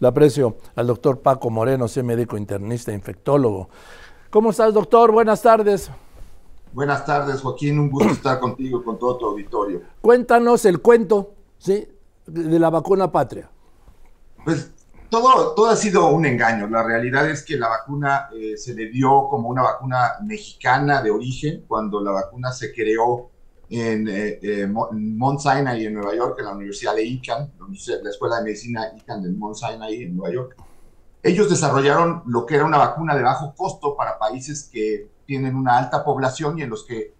Le aprecio al doctor Paco Moreno, soy médico internista, infectólogo. ¿Cómo estás, doctor? Buenas tardes. Buenas tardes, Joaquín. Un gusto estar contigo y con todo tu auditorio. Cuéntanos el cuento, ¿sí? De la vacuna patria. Pues todo, todo ha sido un engaño. La realidad es que la vacuna eh, se le dio como una vacuna mexicana de origen cuando la vacuna se creó en, eh, eh, en Nueva York, en la Universidad de Icahn, la Escuela de Medicina Icahn de Mount Sinai en Nueva York. Ellos desarrollaron lo que era una vacuna de bajo costo para países que tienen una alta población y en los que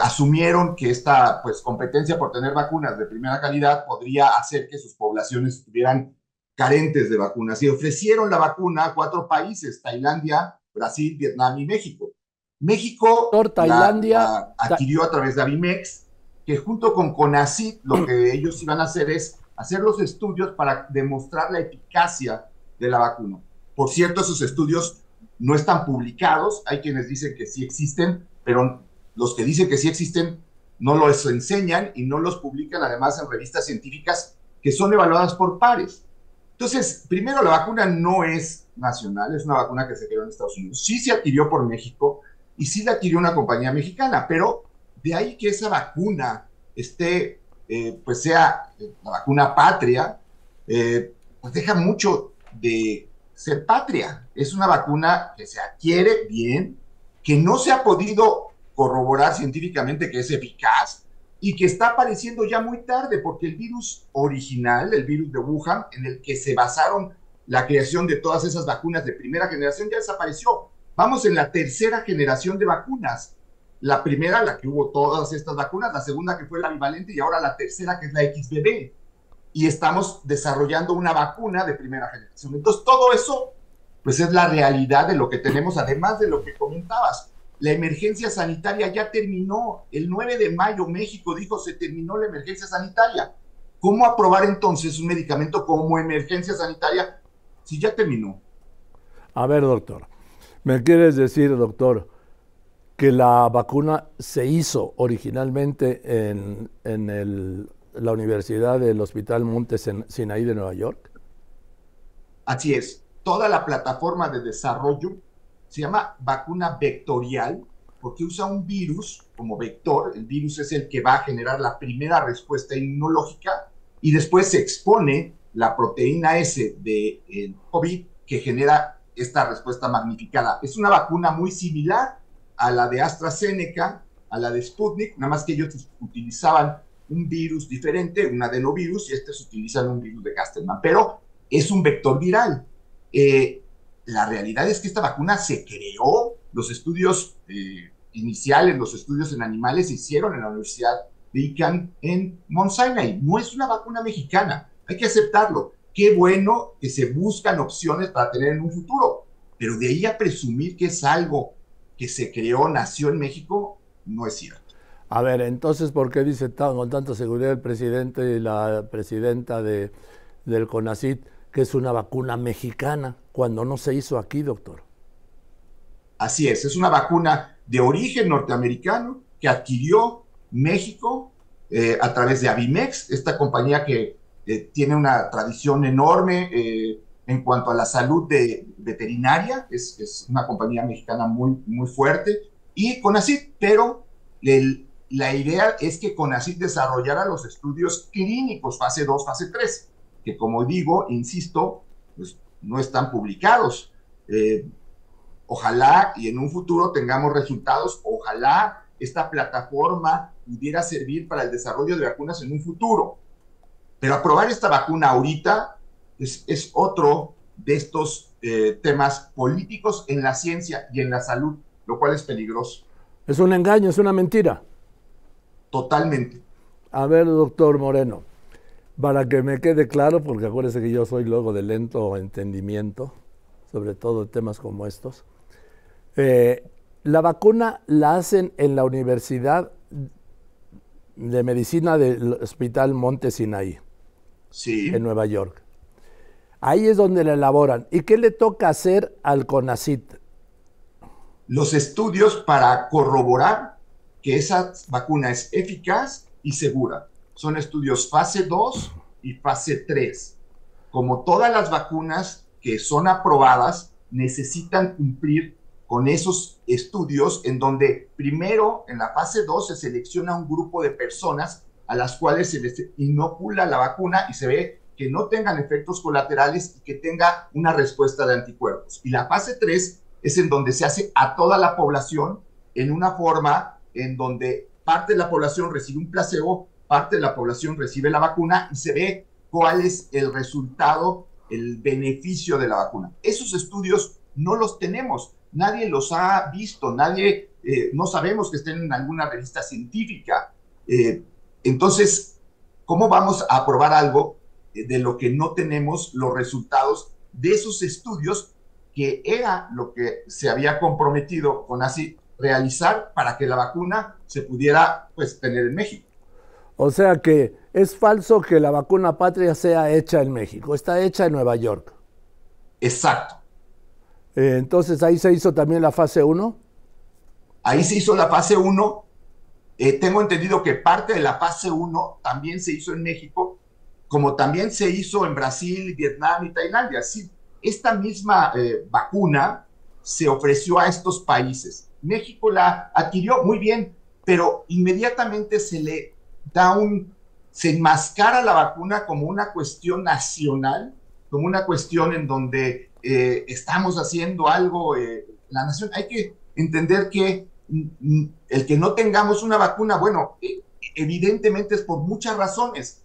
asumieron que esta pues, competencia por tener vacunas de primera calidad podría hacer que sus poblaciones estuvieran carentes de vacunas y ofrecieron la vacuna a cuatro países, Tailandia, Brasil, Vietnam y México. México Tailandia, adquirió a través de Avimex, que junto con CONACYT lo que ellos iban a hacer es hacer los estudios para demostrar la eficacia de la vacuna. Por cierto, esos estudios no están publicados, hay quienes dicen que sí existen, pero los que dicen que sí existen no los enseñan y no los publican además en revistas científicas que son evaluadas por pares. Entonces, primero, la vacuna no es nacional, es una vacuna que se creó en Estados Unidos. Sí se adquirió por México y sí la adquirió una compañía mexicana, pero de ahí que esa vacuna esté, eh, pues sea eh, la vacuna patria, eh, pues deja mucho de ser patria. Es una vacuna que se adquiere bien, que no se ha podido corroborar científicamente que es eficaz, y que está apareciendo ya muy tarde porque el virus original, el virus de Wuhan, en el que se basaron la creación de todas esas vacunas de primera generación, ya desapareció. Vamos en la tercera generación de vacunas. La primera, la que hubo todas estas vacunas, la segunda que fue la bivalente y ahora la tercera que es la XBB. Y estamos desarrollando una vacuna de primera generación. Entonces, todo eso, pues es la realidad de lo que tenemos, además de lo que comentabas la emergencia sanitaria ya terminó. El 9 de mayo México dijo se terminó la emergencia sanitaria. ¿Cómo aprobar entonces un medicamento como emergencia sanitaria si ya terminó? A ver, doctor, ¿me quieres decir, doctor, que la vacuna se hizo originalmente en, en la Universidad del Hospital Montes Sinaí de Nueva York? Así es. Toda la plataforma de desarrollo se llama vacuna vectorial porque usa un virus como vector. El virus es el que va a generar la primera respuesta inmunológica y después se expone la proteína S del de COVID que genera esta respuesta magnificada. Es una vacuna muy similar a la de AstraZeneca, a la de Sputnik, nada más que ellos utilizaban un virus diferente, un adenovirus, y estos utilizan un virus de Castellman, pero es un vector viral. Eh, la realidad es que esta vacuna se creó, los estudios eh, iniciales, los estudios en animales se hicieron en la Universidad de Icahn en Mount Sinai. No es una vacuna mexicana, hay que aceptarlo. Qué bueno que se buscan opciones para tener en un futuro, pero de ahí a presumir que es algo que se creó, nació en México, no es cierto. A ver, entonces, ¿por qué dice con tanta seguridad el presidente y la presidenta de, del CONACIT que es una vacuna mexicana? cuando no se hizo aquí, doctor. Así es, es una vacuna de origen norteamericano que adquirió México eh, a través de Avimex, esta compañía que eh, tiene una tradición enorme eh, en cuanto a la salud de, veterinaria, es, una compañía mexicana muy, muy fuerte, y CONACYT, pero la idea es que CONACYT desarrollara los estudios clínicos fase 2, fase 3, que como digo, insisto, pues no están publicados. Eh, ojalá y en un futuro tengamos resultados, ojalá esta plataforma pudiera servir para el desarrollo de vacunas en un futuro. Pero aprobar esta vacuna ahorita es, otro de estos eh, temas políticos en la ciencia y en la salud, lo cual es peligroso. Es un engaño, es una mentira. Totalmente. A ver, doctor Moreno, para que me quede claro, porque acuérdese que yo soy luego de lento entendimiento, sobre todo temas como estos. Eh, la vacuna la hacen en la Universidad de Medicina del Hospital Monte Sinaí, sí. en Nueva York. Ahí es donde la elaboran. ¿Y qué le toca hacer al CONACIT? Los estudios para corroborar que esa vacuna es eficaz y segura son estudios fase 2 y fase 3. como todas las vacunas que son aprobadas, necesitan cumplir con esos estudios en donde primero en la fase 2 se selecciona un grupo de personas a las cuales se les inocula la vacuna y se ve que no tengan efectos colaterales y que tenga una respuesta de anticuerpos. Y la fase 3 es en donde se hace a toda la población en una forma en donde parte de la población recibe un placebo, parte de la población recibe la vacuna y se ve cuál es el resultado, el beneficio de la vacuna. Esos estudios no los tenemos, nadie los ha visto, nadie, eh, no sabemos que estén en alguna revista científica. Eh, entonces, ¿cómo vamos a aprobar algo de lo que no tenemos los resultados de esos estudios que era lo que se había comprometido con así realizar para que la vacuna se pudiera pues tener en México. O sea que es falso que la vacuna patria sea hecha en México, está hecha en Nueva York. Exacto. Eh, entonces ahí se hizo también la fase 1. Ahí se hizo la fase 1. Eh, tengo entendido que parte de la fase 1 también se hizo en México, como también se hizo en Brasil, Vietnam y Tailandia. Sí, esta misma eh, vacuna se ofreció a estos países. México la adquirió muy bien, pero inmediatamente se le da un, se enmascara la vacuna como una cuestión nacional, como una cuestión en donde eh, estamos haciendo algo, eh, la nación, hay que entender que el que no tengamos una vacuna, bueno, evidentemente es por muchas razones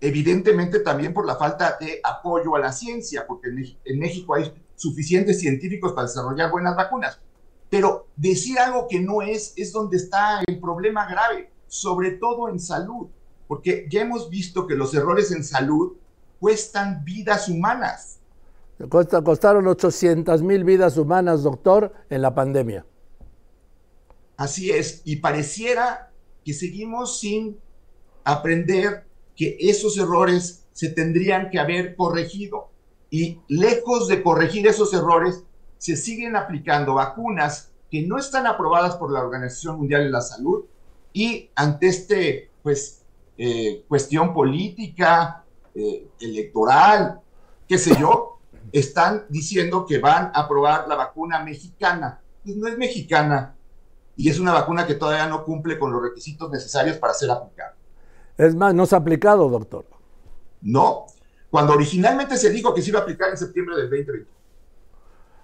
evidentemente también por la falta de apoyo a la ciencia, porque en México hay suficientes científicos para desarrollar buenas vacunas. Pero decir algo que no es es donde está el problema grave, sobre todo en salud, porque ya hemos visto que los errores en salud cuestan vidas humanas. costaron 800 mil vidas humanas, doctor, en la pandemia. Así es, y pareciera que seguimos sin aprender que esos errores se tendrían que haber corregido. Y lejos de corregir esos errores, se siguen aplicando vacunas que no están aprobadas por la Organización Mundial de la Salud y ante este, pues, eh, cuestión política, eh, electoral, qué sé yo, están diciendo que van a aprobar la vacuna mexicana. Pues no es mexicana y es una vacuna que todavía no cumple con los requisitos necesarios para ser aplicada. Es más, no se ha aplicado, doctor. No, cuando originalmente se dijo que se iba a aplicar en septiembre del 2020.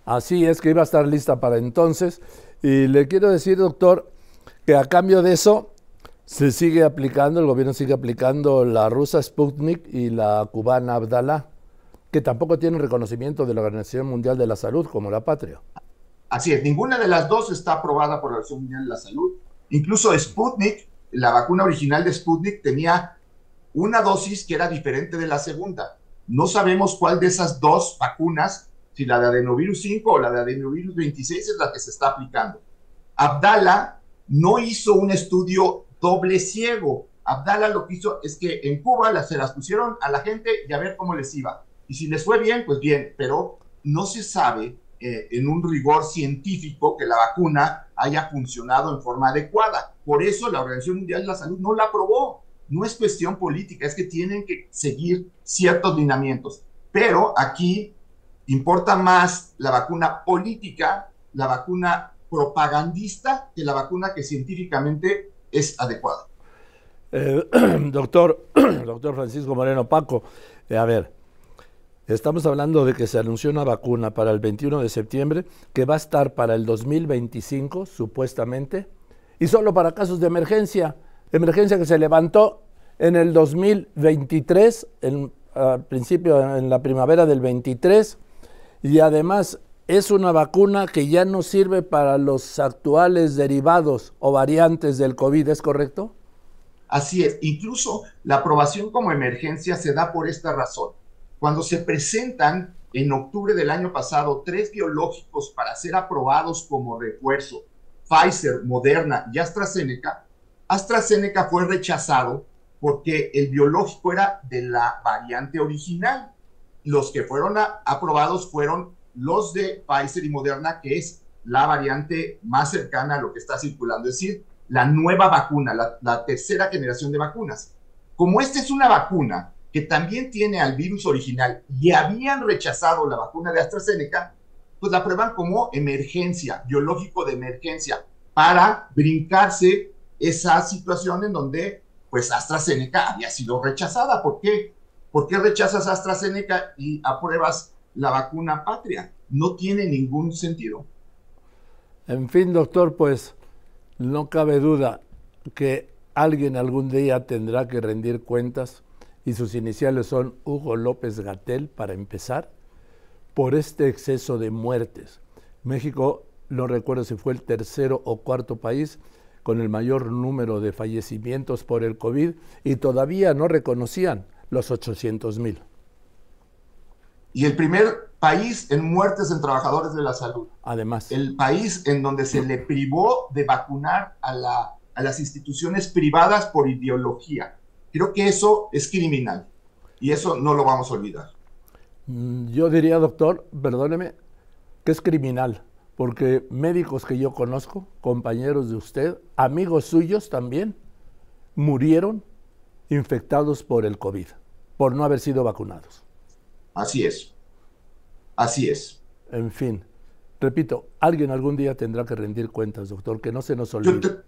Así es que iba a estar lista para entonces. Y le quiero decir, doctor, que a cambio de eso se sigue aplicando, el gobierno sigue aplicando la rusa Sputnik y la cubana Abdala, que tampoco tienen reconocimiento de la Organización Mundial de la Salud como la patria. Así es, ninguna de las dos está aprobada por la Organización Mundial de la Salud. Incluso Sputnik la vacuna original de Sputnik tenía una dosis que era diferente de la segunda. No sabemos cuál de esas dos vacunas, si la de adenovirus 5 o la de adenovirus 26 es la que se está aplicando. Abdala no hizo un estudio doble ciego. Abdala lo que hizo es que en Cuba se las pusieron a la gente y a ver cómo les iba. Y si les fue bien, pues bien, pero no se sabe eh, en un rigor científico que la vacuna haya funcionado en forma adecuada. Por eso la Organización Mundial de la Salud no la aprobó. No es cuestión política, es que tienen que seguir ciertos lineamientos. Pero aquí importa más la vacuna política, la vacuna propagandista, que la vacuna que científicamente es adecuada. Eh, doctor, doctor Francisco Moreno Paco, eh, a ver, Estamos hablando de que se anunció una vacuna para el 21 de septiembre que va a estar para el 2025, supuestamente, y solo para casos de emergencia. Emergencia que se levantó en el 2023, en, al principio en la primavera del 23, y además es una vacuna que ya no sirve para los actuales derivados o variantes del COVID, ¿es correcto? Así es, incluso la aprobación como emergencia se da por esta razón cuando se presentan en octubre del año pasado tres biológicos para ser aprobados como refuerzo, Pfizer, Moderna y AstraZeneca, AstraZeneca fue rechazado porque el biológico era de la variante original. Los que fueron aprobados fueron los de Pfizer y Moderna, que es la variante más cercana a lo que está circulando, es decir, la nueva vacuna, la tercera generación de vacunas. Como esta es una vacuna que también tiene al virus original y habían rechazado la vacuna de AstraZeneca, pues la prueban como emergencia, biológico de emergencia, para brincarse esa situación en donde pues AstraZeneca había sido rechazada. ¿Por qué? ¿Por qué rechazas AstraZeneca y apruebas la vacuna patria? No tiene ningún sentido. En fin, doctor, pues no cabe duda que alguien algún día tendrá que rendir cuentas y sus iniciales son Hugo López Gatel para empezar por este exceso de muertes. México, no recuerdo si fue el tercero o cuarto país con el mayor número de fallecimientos por el COVID y todavía no reconocían los 800 mil. Y el primer país en muertes en trabajadores de la salud. Además. El país en donde se le privó de vacunar a, la, a las instituciones privadas por ideología. Creo que eso es criminal y eso no lo vamos a olvidar. Mm, yo diría, doctor, perdóneme, que es criminal, porque médicos que yo conozco, compañeros de usted, amigos suyos también, murieron infectados por el COVID, por no haber sido vacunados. Así es. Así es. En fin, repito, alguien algún día tendrá que rendir cuentas, doctor, que no se nos olvide.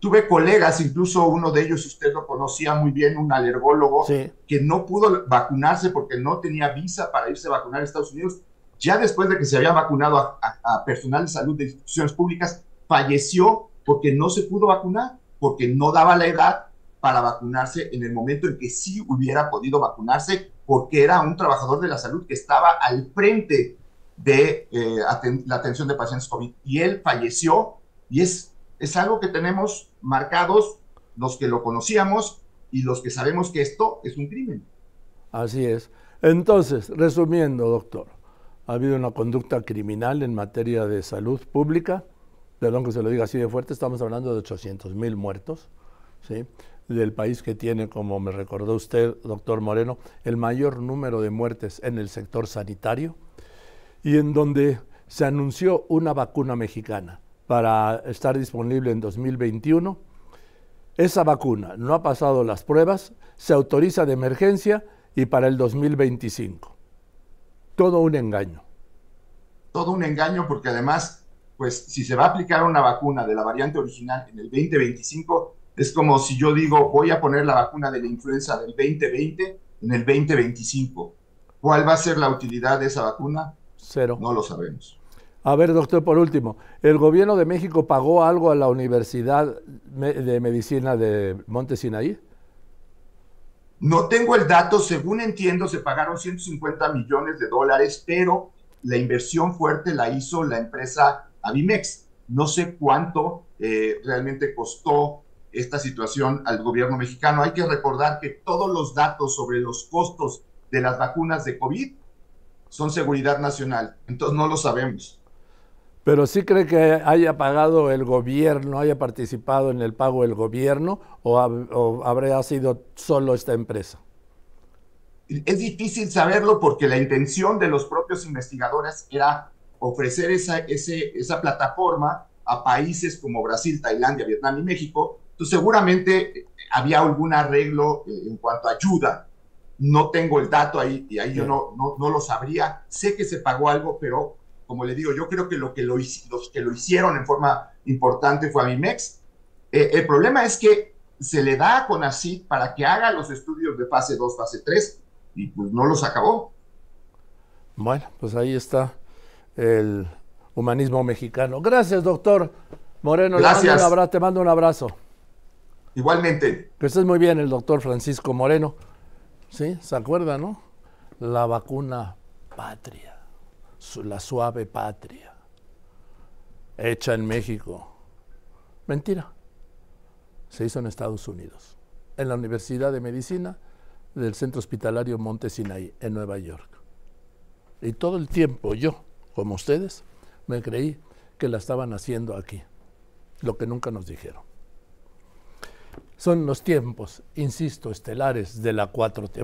Tuve colegas, incluso uno de ellos, usted lo conocía muy bien, un alergólogo, que no pudo vacunarse porque no tenía visa para irse a vacunar a Estados Unidos. Ya después de que se había vacunado a personal de salud de instituciones públicas, falleció porque no se pudo vacunar, porque no daba la edad para vacunarse en el momento en que sí hubiera podido vacunarse, porque era un trabajador de la salud que estaba al frente de eh, la atención de pacientes COVID. Y él falleció y es, es algo que tenemos marcados los que lo conocíamos y los que sabemos que esto es un crimen. Así es. Entonces, resumiendo, doctor, ha habido una conducta criminal en materia de salud pública. Perdón que se lo diga así de fuerte, estamos hablando de 800 mil muertos. ¿sí? del país que tiene, como me recordó usted, doctor Moreno, el mayor número de muertes en el sector sanitario y en donde se anunció una vacuna mexicana para estar disponible en 2021. Esa vacuna no ha pasado las pruebas, se autoriza de emergencia y para el 2025. Todo un engaño. Todo un engaño porque además, pues si se va a aplicar una vacuna de la variante original en el 2025, es como si yo digo, voy a poner la vacuna de la influenza del 2020 en el 2025. ¿Cuál va a ser la utilidad de esa vacuna? Cero. No lo sabemos. A ver, doctor, por último, ¿el gobierno de México pagó algo a la Universidad de Medicina de Monte Sinaí? No tengo el dato, según entiendo, se pagaron 150 millones de dólares, pero la inversión fuerte la hizo la empresa Avimex. No sé cuánto eh, realmente costó esta situación al gobierno mexicano. Hay que recordar que todos los datos sobre los costos de las vacunas de COVID son seguridad nacional, entonces no lo sabemos. Pero sí cree que haya pagado el gobierno, haya participado en el pago el gobierno o, o habría sido solo esta empresa. Es difícil saberlo porque la intención de los propios investigadores era ofrecer esa, ese, esa plataforma a países como Brasil, Tailandia, Vietnam y México entonces, seguramente eh, había algún arreglo eh, en cuanto a ayuda. No tengo el dato ahí y ahí yo no, no, lo sabría. Sé que se pagó algo, pero como le digo, yo creo que, lo que lo, los que lo hicieron en forma importante fue a Mimex. Eh, el problema es que se le da a CONACYT para que haga los estudios de fase 2, fase 3 y pues no los acabó. Bueno, pues ahí está el humanismo mexicano. Gracias, doctor Moreno. Gracias. te mando un abrazo. Igualmente. Que estés muy bien, el doctor Francisco Moreno. ¿Sí? ¿Se acuerda, no? La vacuna patria, la suave patria, hecha en México. Mentira. Se hizo en Estados Unidos, en la Universidad de Medicina del Centro Hospitalario Monte Sinai, en Nueva York. Y todo el tiempo yo, como ustedes, me creí que la estaban haciendo aquí, lo que nunca nos dijeron. Son los tiempos, insisto, estelares de la 4T.